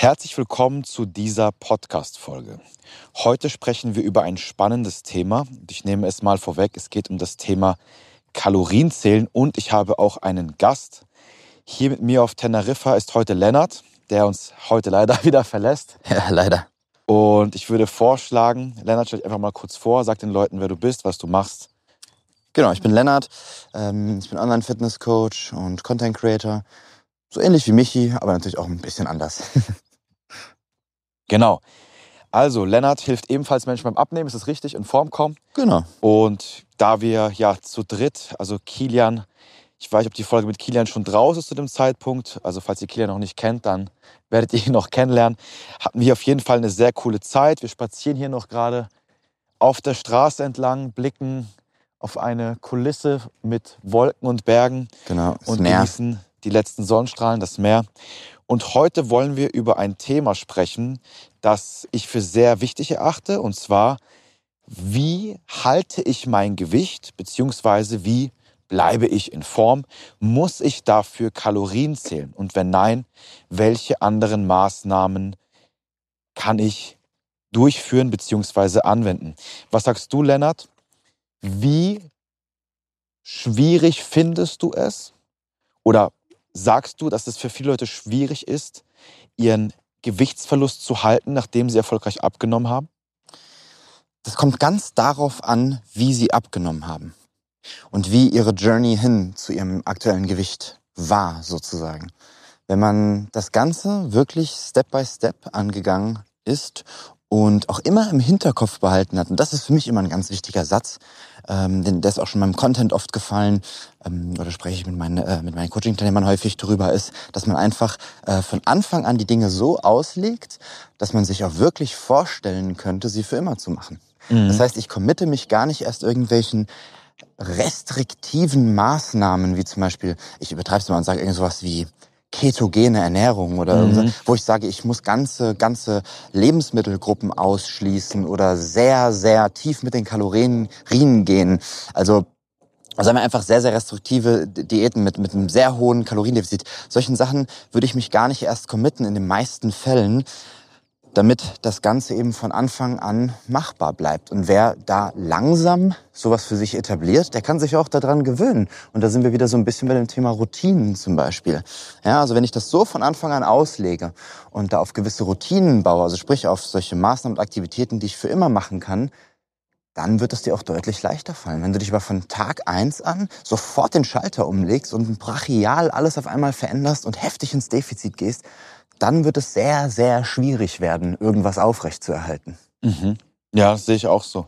Herzlich willkommen zu dieser Podcast-Folge. Heute sprechen wir über ein spannendes Thema. Ich nehme es mal vorweg. Es geht um das Thema Kalorienzählen und ich habe auch einen Gast. Hier mit mir auf Teneriffa ist heute Lennart, der uns heute leider wieder verlässt. Ja, leider. Und ich würde vorschlagen, Lennart, stell dich einfach mal kurz vor, sag den Leuten, wer du bist, was du machst. Genau, ich bin Lennart. Ähm, ich bin Online-Fitness-Coach und Content-Creator. So ähnlich wie Michi, aber natürlich auch ein bisschen anders. Genau. Also, Lennart hilft ebenfalls Menschen beim Abnehmen, ist das richtig, in Form kommen. genau. Und da wir ja zu dritt, also Kilian, ich weiß nicht, ob die Folge mit Kilian schon draußen ist zu dem Zeitpunkt. Also, falls ihr Kilian noch nicht kennt, dann werdet ihr ihn noch kennenlernen. Hatten wir auf jeden Fall eine sehr coole Zeit. Wir spazieren hier noch gerade auf der Straße entlang, blicken auf eine Kulisse mit Wolken und Bergen Genau. Und Meer. genießen die letzten Sonnenstrahlen, das Meer. Und heute wollen wir über ein Thema sprechen, das ich für sehr wichtig erachte, und zwar, wie halte ich mein Gewicht, beziehungsweise wie bleibe ich in Form? Muss ich dafür Kalorien zählen? Und wenn nein, welche anderen Maßnahmen kann ich durchführen, beziehungsweise anwenden? Was sagst du, Lennart? Wie schwierig findest du es? Oder sagst du, dass es für viele Leute schwierig ist, ihren Gewichtsverlust zu halten, nachdem sie erfolgreich abgenommen haben? Das kommt ganz darauf an, wie sie abgenommen haben. Und wie ihre Journey hin zu ihrem aktuellen Gewicht war, sozusagen. Wenn man das Ganze wirklich Step by Step angegangen ist und auch immer im Hinterkopf behalten hat, und das ist für mich immer ein ganz wichtiger Satz, ähm, denn der ist auch schon meinem Content oft gefallen, ähm, oder spreche ich mit meinen, äh, mit meinen Coaching-Teilnehmern häufig drüber, ist, dass man einfach äh, von Anfang an die Dinge so auslegt, dass man sich auch wirklich vorstellen könnte, sie für immer zu machen. Das heißt, ich committe mich gar nicht erst irgendwelchen restriktiven Maßnahmen, wie zum Beispiel, ich übertreibe es mal und sage irgend sowas wie ketogene Ernährung oder Mhm. irgendwas, wo ich sage, ich muss ganze, ganze Lebensmittelgruppen ausschließen oder sehr, sehr tief mit den Kalorien gehen. Also sagen wir einfach sehr, sehr restriktive Diäten mit, mit einem sehr hohen Kaloriendefizit. Solchen Sachen würde ich mich gar nicht erst committen in den meisten Fällen, damit das Ganze eben von Anfang an machbar bleibt. Und wer da langsam sowas für sich etabliert, der kann sich auch daran gewöhnen. Und da sind wir wieder so ein bisschen bei dem Thema Routinen zum Beispiel. Ja, also wenn ich das so von Anfang an auslege und da auf gewisse Routinen baue, also sprich auf solche Maßnahmen und Aktivitäten, die ich für immer machen kann, dann wird es dir auch deutlich leichter fallen. Wenn du dich aber von Tag eins an sofort den Schalter umlegst und brachial alles auf einmal veränderst und heftig ins Defizit gehst, dann wird es sehr, sehr schwierig werden, irgendwas aufrechtzuerhalten. Mhm. Ja, das sehe ich auch so.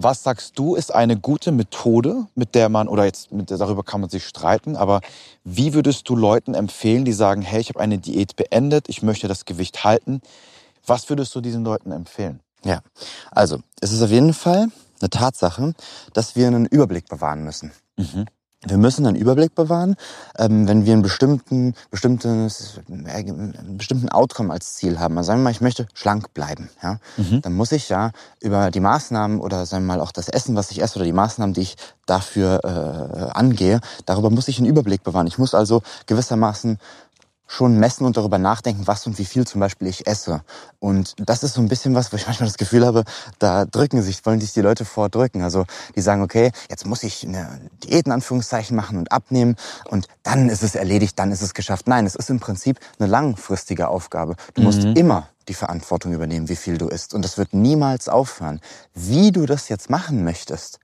Was sagst du, ist eine gute Methode, mit der man, oder jetzt mit darüber kann man sich streiten, aber wie würdest du Leuten empfehlen, die sagen, hey, ich habe eine Diät beendet, ich möchte das Gewicht halten. Was würdest du diesen Leuten empfehlen? Ja, also es ist auf jeden Fall eine Tatsache, dass wir einen Überblick bewahren müssen. Mhm. Wir müssen einen Überblick bewahren, ähm, wenn wir einen bestimmten, bestimmtes, äh, einen bestimmten Outcome als Ziel haben. Also sagen wir mal, ich möchte schlank bleiben. Ja? Mhm. Dann muss ich ja über die Maßnahmen oder sagen wir mal auch das Essen, was ich esse oder die Maßnahmen, die ich dafür äh, angehe, darüber muss ich einen Überblick bewahren. Ich muss also gewissermaßen schon messen und darüber nachdenken, was und wie viel zum Beispiel ich esse. Und das ist so ein bisschen was, wo ich manchmal das Gefühl habe, da drücken sich, wollen sich die Leute vordrücken. Also die sagen, okay, jetzt muss ich eine Diät in Anführungszeichen machen und abnehmen und dann ist es erledigt, dann ist es geschafft. Nein, es ist im Prinzip eine langfristige Aufgabe. Du musst Mhm. immer die Verantwortung übernehmen, wie viel du isst. Und das wird niemals aufhören. Wie du das jetzt machen möchtest,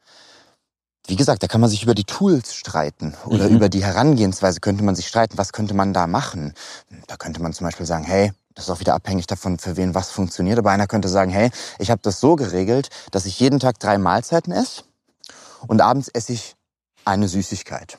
wie gesagt, da kann man sich über die Tools streiten oder Mhm. über die Herangehensweise könnte man sich streiten, was könnte man da machen. Da könnte man zum Beispiel sagen, hey, das ist auch wieder abhängig davon, für wen was funktioniert. Aber einer könnte sagen, hey, ich habe das so geregelt, dass ich jeden Tag drei Mahlzeiten esse und abends esse ich eine Süßigkeit.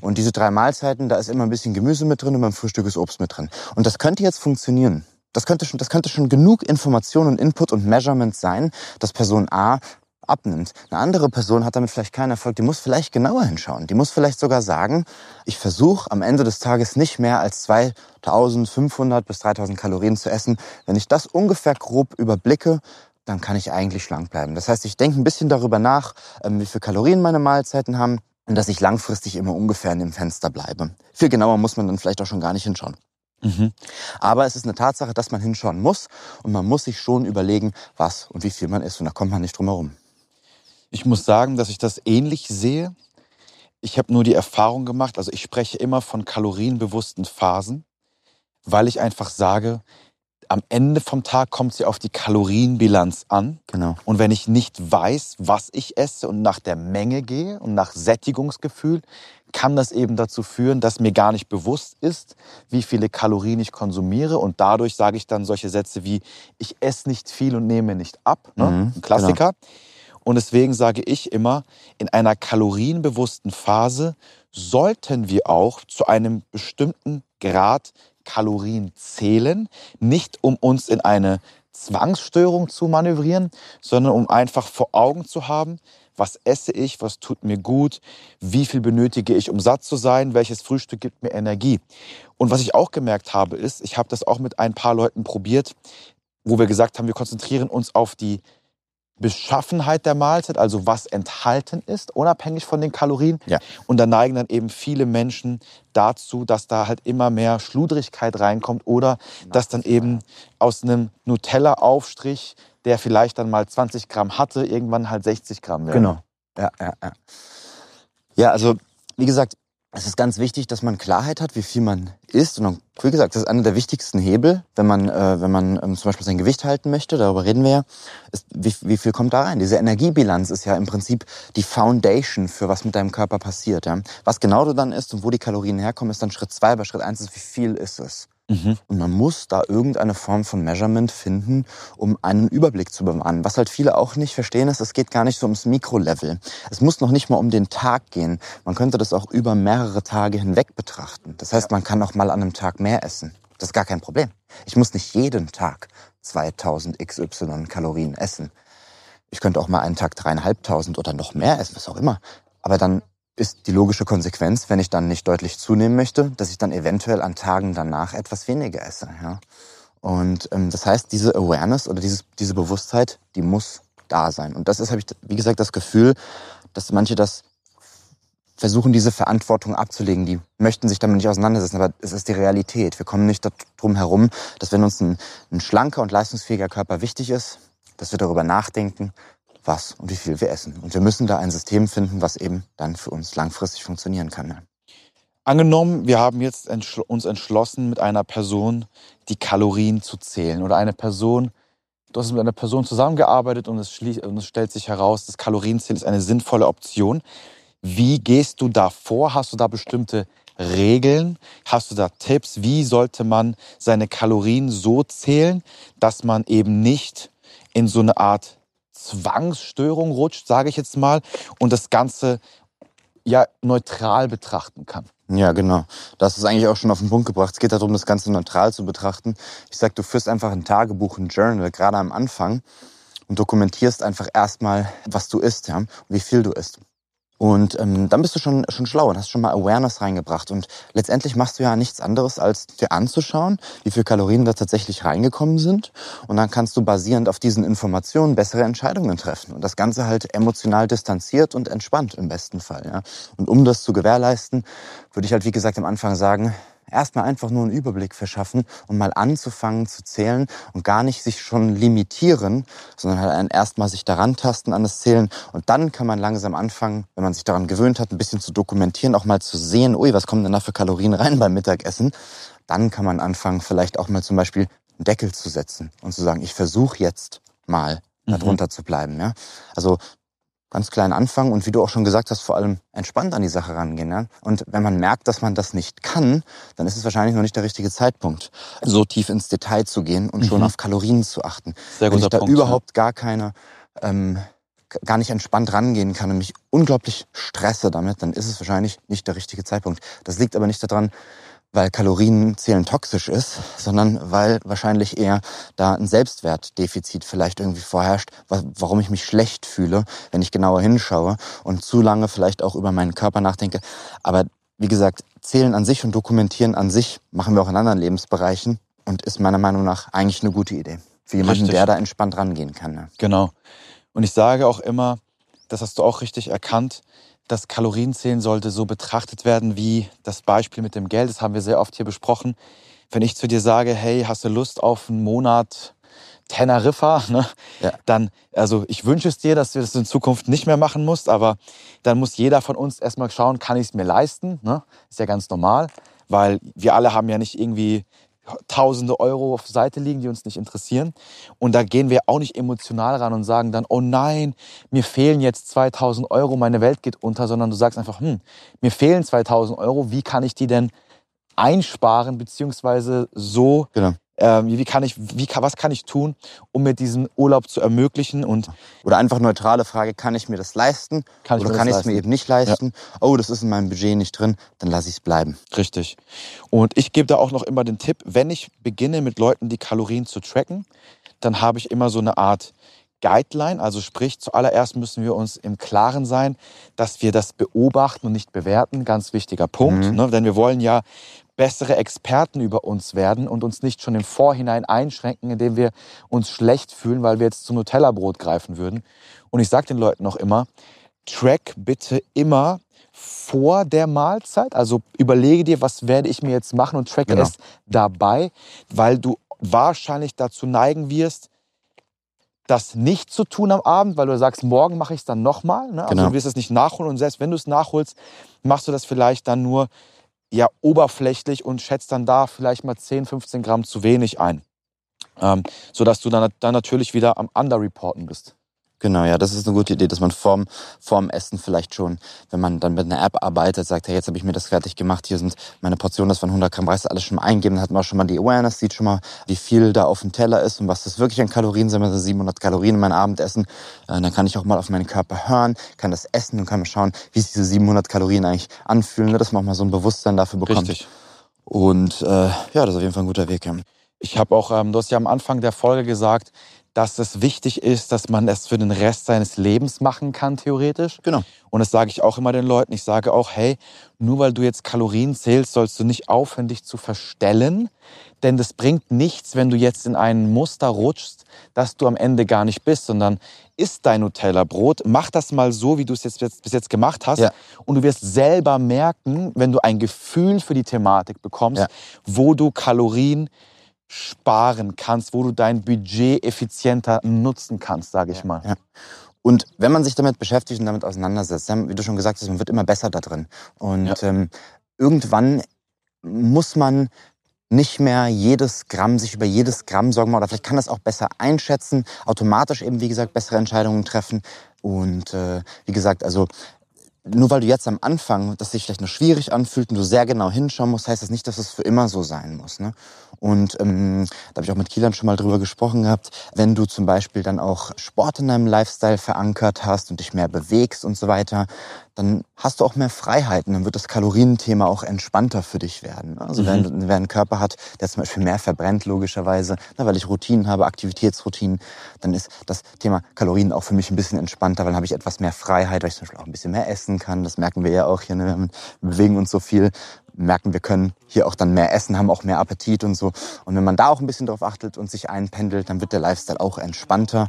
Und diese drei Mahlzeiten, da ist immer ein bisschen Gemüse mit drin und beim Frühstück ist Obst mit drin. Und das könnte jetzt funktionieren. Das könnte schon, das könnte schon genug Information und Input und Measurement sein, dass Person A abnimmt. Eine andere Person hat damit vielleicht keinen Erfolg, die muss vielleicht genauer hinschauen. Die muss vielleicht sogar sagen, ich versuche am Ende des Tages nicht mehr als 2500 bis 3000 Kalorien zu essen. Wenn ich das ungefähr grob überblicke, dann kann ich eigentlich schlank bleiben. Das heißt, ich denke ein bisschen darüber nach, ähm, wie viel Kalorien meine Mahlzeiten haben und dass ich langfristig immer ungefähr in dem Fenster bleibe. Viel genauer muss man dann vielleicht auch schon gar nicht hinschauen. Mhm. Aber es ist eine Tatsache, dass man hinschauen muss und man muss sich schon überlegen, was und wie viel man isst und da kommt man nicht drum herum. Ich muss sagen, dass ich das ähnlich sehe. Ich habe nur die Erfahrung gemacht, also ich spreche immer von kalorienbewussten Phasen, weil ich einfach sage, am Ende vom Tag kommt sie auf die Kalorienbilanz an. Genau. Und wenn ich nicht weiß, was ich esse und nach der Menge gehe und nach Sättigungsgefühl, kann das eben dazu führen, dass mir gar nicht bewusst ist, wie viele Kalorien ich konsumiere. Und dadurch sage ich dann solche Sätze wie, ich esse nicht viel und nehme nicht ab. Ne? Mhm, Ein Klassiker. Und deswegen sage ich immer, in einer kalorienbewussten Phase sollten wir auch zu einem bestimmten Grad Kalorien zählen, nicht um uns in eine Zwangsstörung zu manövrieren, sondern um einfach vor Augen zu haben, was esse ich, was tut mir gut, wie viel benötige ich, um satt zu sein, welches Frühstück gibt mir Energie. Und was ich auch gemerkt habe, ist, ich habe das auch mit ein paar Leuten probiert, wo wir gesagt haben, wir konzentrieren uns auf die Beschaffenheit der Mahlzeit, also was enthalten ist, unabhängig von den Kalorien. Ja. Und da neigen dann eben viele Menschen dazu, dass da halt immer mehr Schludrigkeit reinkommt oder dass dann eben aus einem Nutella-Aufstrich, der vielleicht dann mal 20 Gramm hatte, irgendwann halt 60 Gramm werden. Genau. Ja, ja, ja. Ja, also wie gesagt, es ist ganz wichtig, dass man Klarheit hat, wie viel man isst. Und wie gesagt, das ist einer der wichtigsten Hebel, wenn man, äh, wenn man ähm, zum Beispiel sein Gewicht halten möchte, darüber reden wir ja, ist, wie, wie viel kommt da rein? Diese Energiebilanz ist ja im Prinzip die Foundation für was mit deinem Körper passiert. Ja? Was genau du dann isst und wo die Kalorien herkommen, ist dann Schritt zwei. Aber Schritt eins ist, wie viel ist es? Mhm. Und man muss da irgendeine Form von Measurement finden, um einen Überblick zu bewahren. Was halt viele auch nicht verstehen ist, es geht gar nicht so ums Mikrolevel. Es muss noch nicht mal um den Tag gehen. Man könnte das auch über mehrere Tage hinweg betrachten. Das heißt, man kann auch mal an einem Tag mehr essen. Das ist gar kein Problem. Ich muss nicht jeden Tag 2000 XY Kalorien essen. Ich könnte auch mal einen Tag dreieinhalbtausend oder noch mehr essen, was auch immer. Aber dann ist die logische Konsequenz, wenn ich dann nicht deutlich zunehmen möchte, dass ich dann eventuell an Tagen danach etwas weniger esse. Ja? Und ähm, das heißt, diese Awareness oder dieses, diese Bewusstheit, die muss da sein. Und das ist, habe ich, wie gesagt, das Gefühl, dass manche das versuchen, diese Verantwortung abzulegen. Die möchten sich damit nicht auseinandersetzen, aber es ist die Realität. Wir kommen nicht drum herum, dass wenn uns ein, ein schlanker und leistungsfähiger Körper wichtig ist, dass wir darüber nachdenken, was und wie viel wir essen. Und wir müssen da ein System finden, was eben dann für uns langfristig funktionieren kann. Angenommen, wir haben jetzt entschl uns entschlossen, mit einer Person die Kalorien zu zählen oder eine Person, du hast mit einer Person zusammengearbeitet und es, und es stellt sich heraus, das Kalorienzählen ist eine sinnvolle Option. Wie gehst du da vor? Hast du da bestimmte Regeln? Hast du da Tipps? Wie sollte man seine Kalorien so zählen, dass man eben nicht in so eine Art Zwangsstörung rutscht, sage ich jetzt mal, und das Ganze ja neutral betrachten kann? Ja, genau. Das ist eigentlich auch schon auf den Punkt gebracht. Es geht darum, das Ganze neutral zu betrachten. Ich sag, du führst einfach ein Tagebuch, ein Journal, gerade am Anfang und dokumentierst einfach erstmal, was du isst, ja, und wie viel du isst. Und ähm, dann bist du schon, schon schlau und hast schon mal Awareness reingebracht. Und letztendlich machst du ja nichts anderes, als dir anzuschauen, wie viel Kalorien da tatsächlich reingekommen sind. Und dann kannst du basierend auf diesen Informationen bessere Entscheidungen treffen. Und das Ganze halt emotional distanziert und entspannt im besten Fall. Ja. Und um das zu gewährleisten, würde ich halt, wie gesagt, am Anfang sagen, erstmal einfach nur einen Überblick verschaffen und mal anzufangen zu zählen und gar nicht sich schon limitieren, sondern halt erstmal sich daran tasten an das Zählen und dann kann man langsam anfangen, wenn man sich daran gewöhnt hat, ein bisschen zu dokumentieren, auch mal zu sehen, ui, was kommen denn da für Kalorien rein beim Mittagessen. Dann kann man anfangen, vielleicht auch mal zum Beispiel einen Deckel zu setzen und zu sagen, ich versuche jetzt mal darunter mhm. zu bleiben. Ja? Also ganz klein anfangen und wie du auch schon gesagt hast, vor allem entspannt an die Sache rangehen. Ja? Und wenn man merkt, dass man das nicht kann, dann ist es wahrscheinlich noch nicht der richtige Zeitpunkt, so tief ins Detail zu gehen und mhm. schon auf Kalorien zu achten. Sehr wenn ich da Punkt, überhaupt gar keine, ähm, gar nicht entspannt rangehen kann und mich unglaublich stresse damit, dann ist es wahrscheinlich nicht der richtige Zeitpunkt. Das liegt aber nicht daran, weil Kalorienzählen toxisch ist, sondern weil wahrscheinlich eher da ein Selbstwertdefizit vielleicht irgendwie vorherrscht, warum ich mich schlecht fühle, wenn ich genauer hinschaue und zu lange vielleicht auch über meinen Körper nachdenke. Aber wie gesagt, Zählen an sich und Dokumentieren an sich machen wir auch in anderen Lebensbereichen und ist meiner Meinung nach eigentlich eine gute Idee. Für jemanden, richtig. der da entspannt rangehen kann. Ne? Genau. Und ich sage auch immer, das hast du auch richtig erkannt, das Kalorienzählen sollte so betrachtet werden wie das Beispiel mit dem Geld. Das haben wir sehr oft hier besprochen. wenn ich zu dir sage, hey, hast du Lust auf einen Monat Teneriffa, ne? Ja. dann, also ich wünsche es dir, dass du das in Zukunft nicht mehr machen musst, aber dann muss jeder von uns erstmal schauen, kann ich es mir leisten? Ne? Ist ja ganz normal, weil wir alle haben ja nicht irgendwie tausende Euro auf Seite liegen, die uns nicht interessieren. Und da gehen wir auch nicht emotional ran und sagen dann, oh nein, mir fehlen jetzt 2000 Euro, meine Welt geht unter, sondern du sagst einfach, hm, mir fehlen 2000 Euro, wie kann ich die denn einsparen, beziehungsweise so genau wie kann ich, wie, was kann ich tun, um mir diesen Urlaub zu ermöglichen und oder einfach neutrale Frage, kann ich mir das leisten kann oder kann ich es mir eben nicht leisten? Ja. Oh, das ist in meinem Budget nicht drin, dann lasse ich es bleiben. Richtig. Und ich gebe da auch noch immer den Tipp, wenn ich beginne mit Leuten die Kalorien zu tracken, dann habe ich immer so eine Art Guideline, also sprich, zuallererst müssen wir uns im Klaren sein, dass wir das beobachten und nicht bewerten. Ganz wichtiger Punkt, mhm. ne? denn wir wollen ja bessere Experten über uns werden und uns nicht schon im Vorhinein einschränken, indem wir uns schlecht fühlen, weil wir jetzt zum Nutella-Brot greifen würden. Und ich sage den Leuten noch immer, track bitte immer vor der Mahlzeit. Also überlege dir, was werde ich mir jetzt machen und tracke genau. es dabei, weil du wahrscheinlich dazu neigen wirst, das nicht zu tun am Abend, weil du sagst, morgen mache ich es dann nochmal. Ne? Also genau. du wirst es nicht nachholen und selbst wenn du es nachholst, machst du das vielleicht dann nur ja oberflächlich und schätzt dann da vielleicht mal 10, 15 Gramm zu wenig ein. Ähm, sodass du dann, dann natürlich wieder am Underreporten bist. Genau, ja, das ist eine gute Idee, dass man vorm, vorm Essen vielleicht schon, wenn man dann mit einer App arbeitet, sagt, hey, jetzt habe ich mir das fertig gemacht, hier sind meine Portionen, das von 100 Gramm Reis, alles schon mal eingeben, dann hat man auch schon mal die Awareness, sieht schon mal, wie viel da auf dem Teller ist und was das wirklich an Kalorien sind, also 700 Kalorien in mein Abendessen, äh, dann kann ich auch mal auf meinen Körper hören, kann das essen und kann mal schauen, wie sich diese 700 Kalorien eigentlich anfühlen, ne, dass man auch mal so ein Bewusstsein dafür bekommt. Richtig. Und äh, ja, das ist auf jeden Fall ein guter Weg. Ja. Ich habe auch, ähm, du hast ja am Anfang der Folge gesagt, dass es wichtig ist, dass man es für den Rest seines Lebens machen kann, theoretisch. Genau. Und das sage ich auch immer den Leuten. Ich sage auch, hey, nur weil du jetzt Kalorien zählst, sollst du nicht aufhören, dich zu verstellen. Denn das bringt nichts, wenn du jetzt in ein Muster rutschst, das du am Ende gar nicht bist, sondern isst dein Nutella-Brot, mach das mal so, wie du es jetzt bis jetzt gemacht hast. Ja. Und du wirst selber merken, wenn du ein Gefühl für die Thematik bekommst, ja. wo du Kalorien sparen kannst, wo du dein Budget effizienter nutzen kannst, sage ich mal. Ja. Und wenn man sich damit beschäftigt und damit auseinandersetzt, wie du schon gesagt hast, man wird immer besser da drin. Und ja. ähm, irgendwann muss man nicht mehr jedes Gramm, sich über jedes Gramm Sorgen machen oder vielleicht kann das auch besser einschätzen, automatisch eben, wie gesagt, bessere Entscheidungen treffen. Und äh, wie gesagt, also nur weil du jetzt am Anfang, das sich vielleicht noch schwierig anfühlt und du sehr genau hinschauen musst, heißt das nicht, dass es für immer so sein muss. Ne? Und ähm, da habe ich auch mit Kielan schon mal drüber gesprochen gehabt, wenn du zum Beispiel dann auch Sport in deinem Lifestyle verankert hast und dich mehr bewegst und so weiter, dann hast du auch mehr Freiheiten, dann wird das Kalorienthema auch entspannter für dich werden. Also mhm. wenn, wer einen Körper hat, der zum Beispiel mehr verbrennt, logischerweise, na, weil ich Routinen habe, Aktivitätsroutinen, dann ist das Thema Kalorien auch für mich ein bisschen entspannter, weil dann habe ich etwas mehr Freiheit, weil ich zum Beispiel auch ein bisschen mehr essen kann. Das merken wir ja auch hier, ne? wir bewegen uns so viel, merken, wir können hier auch dann mehr essen, haben auch mehr Appetit und so. Und wenn man da auch ein bisschen drauf achtet und sich einpendelt, dann wird der Lifestyle auch entspannter.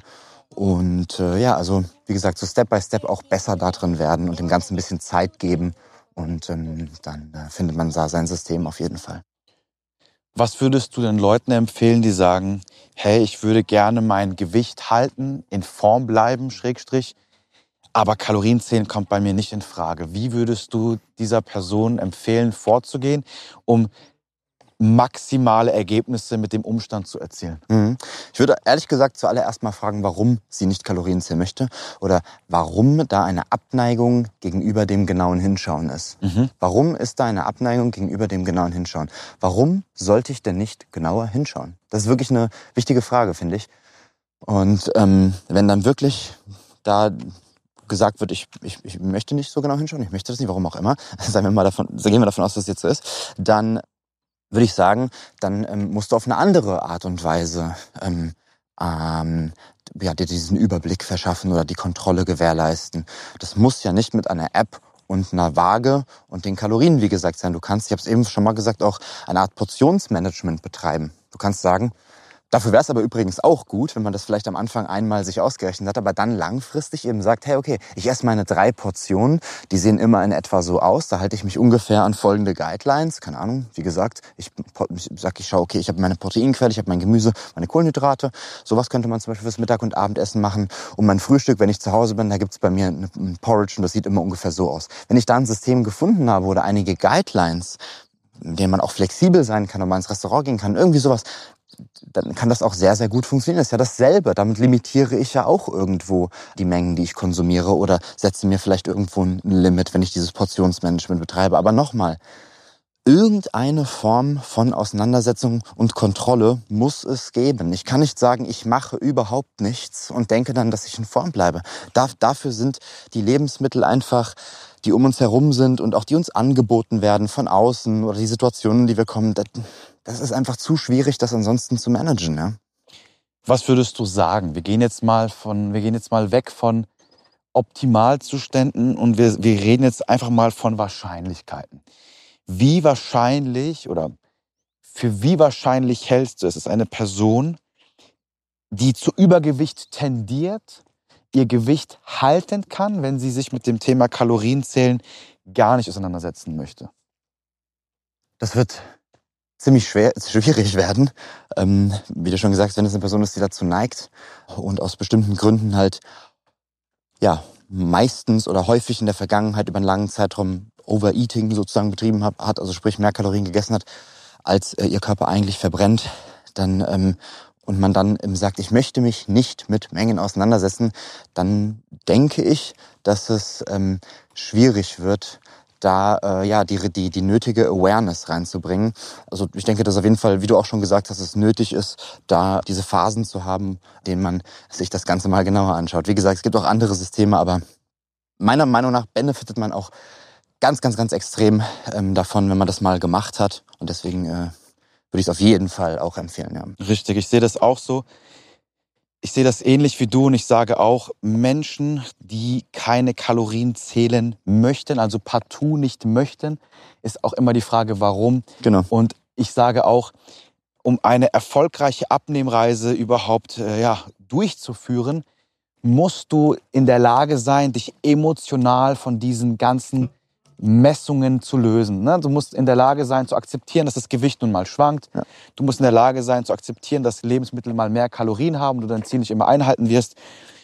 Und äh, ja, also wie gesagt, so Step by Step auch besser da drin werden und dem Ganzen ein bisschen Zeit geben. Und ähm, dann äh, findet man da sein System auf jeden Fall. Was würdest du den Leuten empfehlen, die sagen, hey, ich würde gerne mein Gewicht halten, in Form bleiben, Schrägstrich, aber Kalorienzählen kommt bei mir nicht in Frage. Wie würdest du dieser Person empfehlen, vorzugehen, um maximale Ergebnisse mit dem Umstand zu erzielen? Mhm. Ich würde ehrlich gesagt zuallererst mal fragen, warum sie nicht Kalorien zählen möchte oder warum da eine Abneigung gegenüber dem genauen Hinschauen ist. Mhm. Warum ist da eine Abneigung gegenüber dem genauen Hinschauen? Warum sollte ich denn nicht genauer hinschauen? Das ist wirklich eine wichtige Frage, finde ich. Und ähm, wenn dann wirklich da gesagt wird, ich, ich, ich möchte nicht so genau hinschauen, ich möchte das nicht, warum auch immer, sagen wir mal davon, gehen wir davon aus, dass es jetzt so ist, dann würde ich sagen, dann ähm, musst du auf eine andere Art und Weise ähm, ähm, ja, dir diesen Überblick verschaffen oder die Kontrolle gewährleisten. Das muss ja nicht mit einer App und einer Waage und den Kalorien, wie gesagt, sein. Du kannst, ich habe es eben schon mal gesagt, auch eine Art Portionsmanagement betreiben. Du kannst sagen, Dafür wäre es aber übrigens auch gut, wenn man das vielleicht am Anfang einmal sich ausgerechnet hat, aber dann langfristig eben sagt, hey, okay, ich esse meine drei Portionen, die sehen immer in etwa so aus, da halte ich mich ungefähr an folgende Guidelines, keine Ahnung, wie gesagt, ich, ich sag, ich schaue, okay, ich habe meine Proteinquelle, ich habe mein Gemüse, meine Kohlenhydrate, sowas könnte man zum Beispiel fürs Mittag- und Abendessen machen. Und mein Frühstück, wenn ich zu Hause bin, da gibt's bei mir ein Porridge und das sieht immer ungefähr so aus. Wenn ich da ein System gefunden habe oder einige Guidelines, in denen man auch flexibel sein kann und mal ins Restaurant gehen kann, irgendwie sowas, dann kann das auch sehr, sehr gut funktionieren. Das ist ja dasselbe. Damit limitiere ich ja auch irgendwo die Mengen, die ich konsumiere oder setze mir vielleicht irgendwo ein Limit, wenn ich dieses Portionsmanagement betreibe. Aber nochmal, irgendeine Form von Auseinandersetzung und Kontrolle muss es geben. Ich kann nicht sagen, ich mache überhaupt nichts und denke dann, dass ich in Form bleibe. dafür sind die Lebensmittel einfach die um uns herum sind und auch die uns angeboten werden von außen oder die Situationen, die wir kommen, das, das ist einfach zu schwierig, das ansonsten zu managen. Ja? Was würdest du sagen? Wir gehen jetzt mal von, wir gehen jetzt mal weg von Optimalzuständen und wir, wir reden jetzt einfach mal von Wahrscheinlichkeiten. Wie wahrscheinlich oder für wie wahrscheinlich hältst du es, ist eine Person, die zu Übergewicht tendiert, ihr Gewicht halten kann, wenn sie sich mit dem Thema Kalorienzählen gar nicht auseinandersetzen möchte? Das wird ziemlich schwer, schwierig werden. Ähm, wie du schon gesagt hast, wenn es eine Person ist, die dazu neigt und aus bestimmten Gründen halt, ja, meistens oder häufig in der Vergangenheit über einen langen Zeitraum Overeating sozusagen betrieben hat, also sprich mehr Kalorien gegessen hat, als äh, ihr Körper eigentlich verbrennt, dann ähm, und man dann ähm, sagt, ich möchte mich nicht mit Mengen auseinandersetzen, dann denke ich, dass es ähm, schwierig wird, da äh, ja die, die, die nötige Awareness reinzubringen. Also ich denke, dass auf jeden Fall, wie du auch schon gesagt hast, es nötig ist, da diese Phasen zu haben, denen man sich das Ganze mal genauer anschaut. Wie gesagt, es gibt auch andere Systeme, aber meiner Meinung nach benefitet man auch ganz, ganz, ganz extrem ähm, davon, wenn man das mal gemacht hat. Und deswegen äh, würde ich es auf jeden Fall auch empfehlen. Ja. Richtig, ich sehe das auch so. Ich sehe das ähnlich wie du und ich sage auch, Menschen, die keine Kalorien zählen möchten, also partout nicht möchten, ist auch immer die Frage, warum. Genau. Und ich sage auch, um eine erfolgreiche Abnehmreise überhaupt äh, ja, durchzuführen, musst du in der Lage sein, dich emotional von diesen ganzen Messungen zu lösen. Ne? Du musst in der Lage sein zu akzeptieren, dass das Gewicht nun mal schwankt. Ja. Du musst in der Lage sein zu akzeptieren, dass Lebensmittel mal mehr Kalorien haben und du dein Ziel nicht immer einhalten wirst.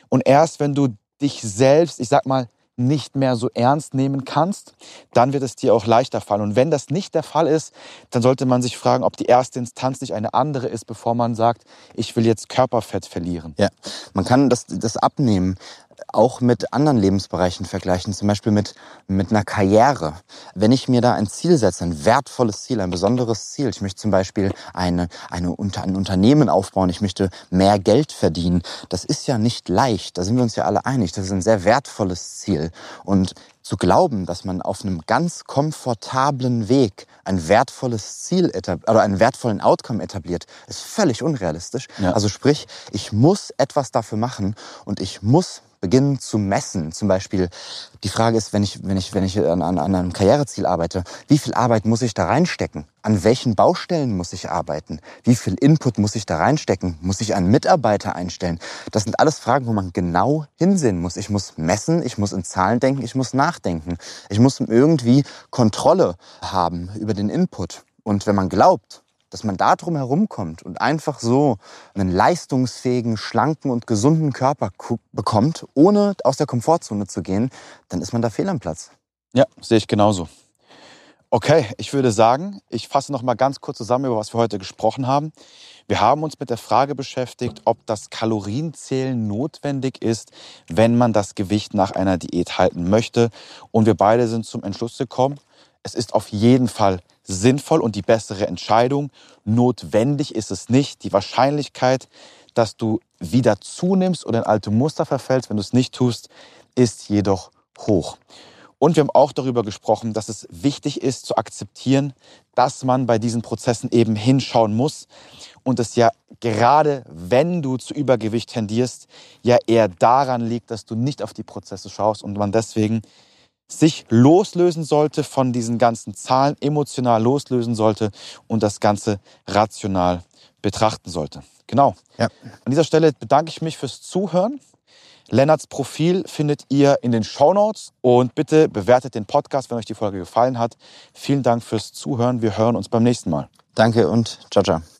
Und erst wenn du dich selbst, ich sag mal, nicht mehr so ernst nehmen kannst, dann wird es dir auch leichter fallen. Und wenn das nicht der Fall ist, dann sollte man sich fragen, ob die erste Instanz nicht eine andere ist, bevor man sagt, ich will jetzt Körperfett verlieren. Ja, man kann das, das abnehmen auch mit anderen Lebensbereichen vergleichen, zum Beispiel mit, mit einer Karriere. Wenn ich mir da ein Ziel setze, ein wertvolles Ziel, ein besonderes Ziel, ich möchte zum Beispiel eine, eine, ein Unternehmen aufbauen, ich möchte mehr Geld verdienen, das ist ja nicht leicht, da sind wir uns ja alle einig, das ist ein sehr wertvolles Ziel. Und zu glauben, dass man auf einem ganz komfortablen Weg ein wertvolles Ziel oder einen wertvollen Outcome etabliert, ist völlig unrealistisch. Ja. Also sprich, ich muss etwas dafür machen und ich muss beginnen zu messen. Zum Beispiel die Frage ist, wenn ich, wenn ich, wenn ich an, an, an einem Karriereziel arbeite, wie viel Arbeit muss ich da reinstecken? An welchen Baustellen muss ich arbeiten? Wie viel Input muss ich da reinstecken? Muss ich einen Mitarbeiter einstellen? Das sind alles Fragen, wo man genau hinsehen muss. Ich muss messen, ich muss in Zahlen denken, ich muss nachdenken. Ich muss irgendwie Kontrolle haben über den Input. Und wenn man glaubt, dass man da drum herumkommt und einfach so einen leistungsfähigen, schlanken und gesunden Körper bekommt, ohne aus der Komfortzone zu gehen, dann ist man da fehl am Platz. Ja, sehe ich genauso. Okay, ich würde sagen, ich fasse noch mal ganz kurz zusammen, über was wir heute gesprochen haben. Wir haben uns mit der Frage beschäftigt, ob das Kalorienzählen notwendig ist, wenn man das Gewicht nach einer Diät halten möchte. Und wir beide sind zum Entschluss gekommen, es ist auf jeden Fall sinnvoll und die bessere Entscheidung. Notwendig ist es nicht. Die Wahrscheinlichkeit, dass du wieder zunimmst oder in alte Muster verfällst, wenn du es nicht tust, ist jedoch hoch. Und wir haben auch darüber gesprochen, dass es wichtig ist zu akzeptieren, dass man bei diesen Prozessen eben hinschauen muss und es ja gerade, wenn du zu Übergewicht tendierst, ja eher daran liegt, dass du nicht auf die Prozesse schaust und man deswegen sich loslösen sollte von diesen ganzen Zahlen, emotional loslösen sollte und das Ganze rational betrachten sollte. Genau. Ja. An dieser Stelle bedanke ich mich fürs Zuhören. Lennarts Profil findet ihr in den Show Notes und bitte bewertet den Podcast, wenn euch die Folge gefallen hat. Vielen Dank fürs Zuhören. Wir hören uns beim nächsten Mal. Danke und ciao, ciao.